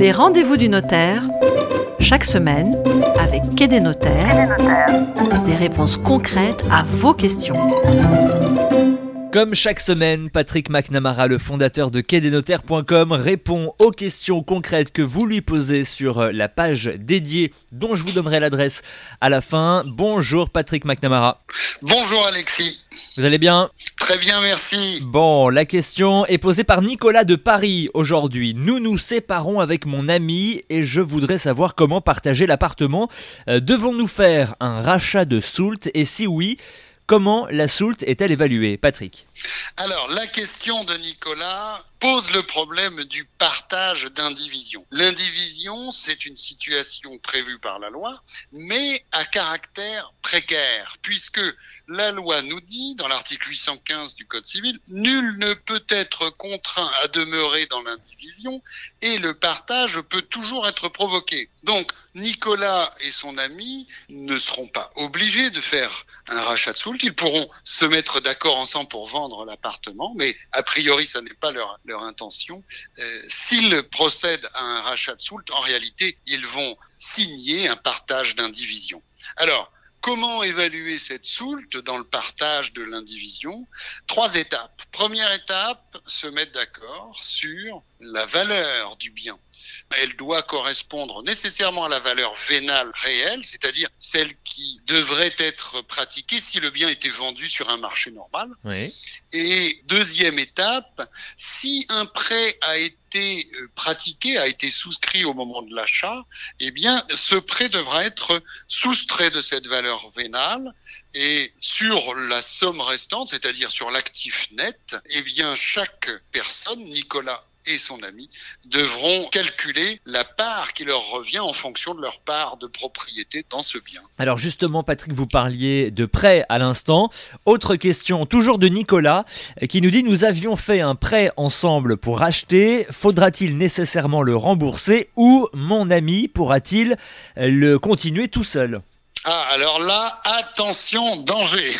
Les rendez-vous du notaire, chaque semaine, avec Quai des notaires, des réponses concrètes à vos questions. Comme chaque semaine, Patrick McNamara, le fondateur de quai-des-notaires.com, répond aux questions concrètes que vous lui posez sur la page dédiée dont je vous donnerai l'adresse à la fin. Bonjour Patrick McNamara. Bonjour Alexis. Vous allez bien Très bien, merci. Bon, la question est posée par Nicolas de Paris aujourd'hui. Nous nous séparons avec mon ami et je voudrais savoir comment partager l'appartement. Euh, Devons-nous faire un rachat de Soult et si oui, Comment la Soult est-elle évaluée, Patrick Alors, la question de Nicolas pose le problème du partage d'indivision. L'indivision, c'est une situation prévue par la loi, mais à caractère précaire, puisque la loi nous dit, dans l'article 815 du Code civil, nul ne peut être contraint à demeurer dans l'indivision et le partage peut toujours être provoqué. Donc, Nicolas et son ami ne seront pas obligés de faire un rachat de soult. Ils pourront se mettre d'accord ensemble pour vendre l'appartement, mais a priori, ça n'est pas leur, intention. Euh, S'ils procèdent à un rachat de soult, en réalité, ils vont signer un partage d'indivision. Alors, Comment évaluer cette soult dans le partage de l'indivision? Trois étapes. Première étape, se mettre d'accord sur la valeur du bien. Elle doit correspondre nécessairement à la valeur vénale réelle, c'est-à-dire celle qui devrait être pratiquée si le bien était vendu sur un marché normal. Oui. Et deuxième étape, si un prêt a été euh, pratiqué, a été souscrit au moment de l'achat, eh bien, ce prêt devra être soustrait de cette valeur vénale et sur la somme restante, c'est-à-dire sur l'actif net, eh bien, chaque personne, Nicolas et son ami devront calculer la part qui leur revient en fonction de leur part de propriété dans ce bien. Alors justement, Patrick, vous parliez de prêt à l'instant. Autre question, toujours de Nicolas, qui nous dit nous avions fait un prêt ensemble pour acheter. Faudra-t-il nécessairement le rembourser ou mon ami pourra-t-il le continuer tout seul? Ah, alors là, attention, danger.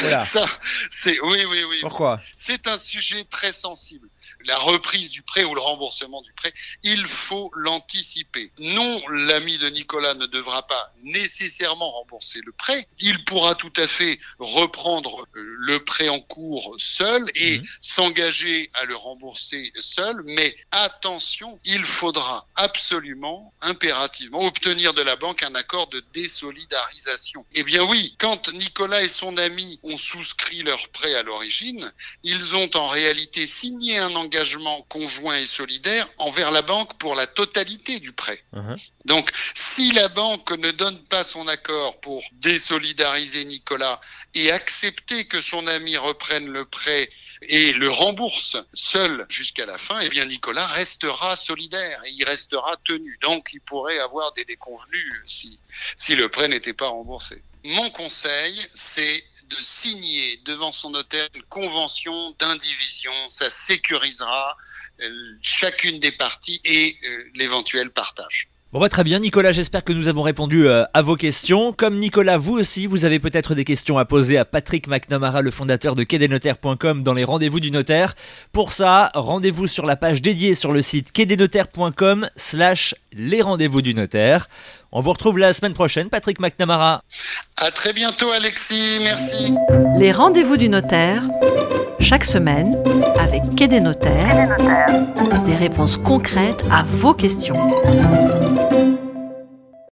Voilà. Ça, c'est oui, oui, oui. Pourquoi? C'est un sujet très sensible la reprise du prêt ou le remboursement du prêt, il faut l'anticiper. Non, l'ami de Nicolas ne devra pas nécessairement rembourser le prêt. Il pourra tout à fait reprendre le prêt en cours seul et mmh. s'engager à le rembourser seul. Mais attention, il faudra absolument, impérativement, obtenir de la banque un accord de désolidarisation. Eh bien oui, quand Nicolas et son ami ont souscrit leur prêt à l'origine, ils ont en réalité signé un engagement engagement conjoint et solidaire envers la banque pour la totalité du prêt. Uh-huh. Donc, si la banque ne donne pas son accord pour désolidariser Nicolas et accepter que son ami reprenne le prêt et le rembourse seul jusqu'à la fin, eh bien Nicolas restera solidaire et il restera tenu. Donc, il pourrait avoir des déconvenus si, si le prêt n'était pas remboursé. Mon conseil, c'est de signer devant son notaire une convention d'indivision. Ça sécurisera euh, chacune des parties et euh, l'éventuel partage. Bon bah très bien Nicolas, j'espère que nous avons répondu euh, à vos questions. Comme Nicolas, vous aussi, vous avez peut-être des questions à poser à Patrick McNamara, le fondateur de quai-des-notaires.com dans les rendez-vous du notaire. Pour ça, rendez-vous sur la page dédiée sur le site quai-des-notaires.com slash les rendez-vous du notaire. On vous retrouve la semaine prochaine, Patrick McNamara. À très bientôt Alexis, merci. Les rendez-vous du notaire, chaque semaine, avec Quai des notaires, des réponses concrètes à vos questions.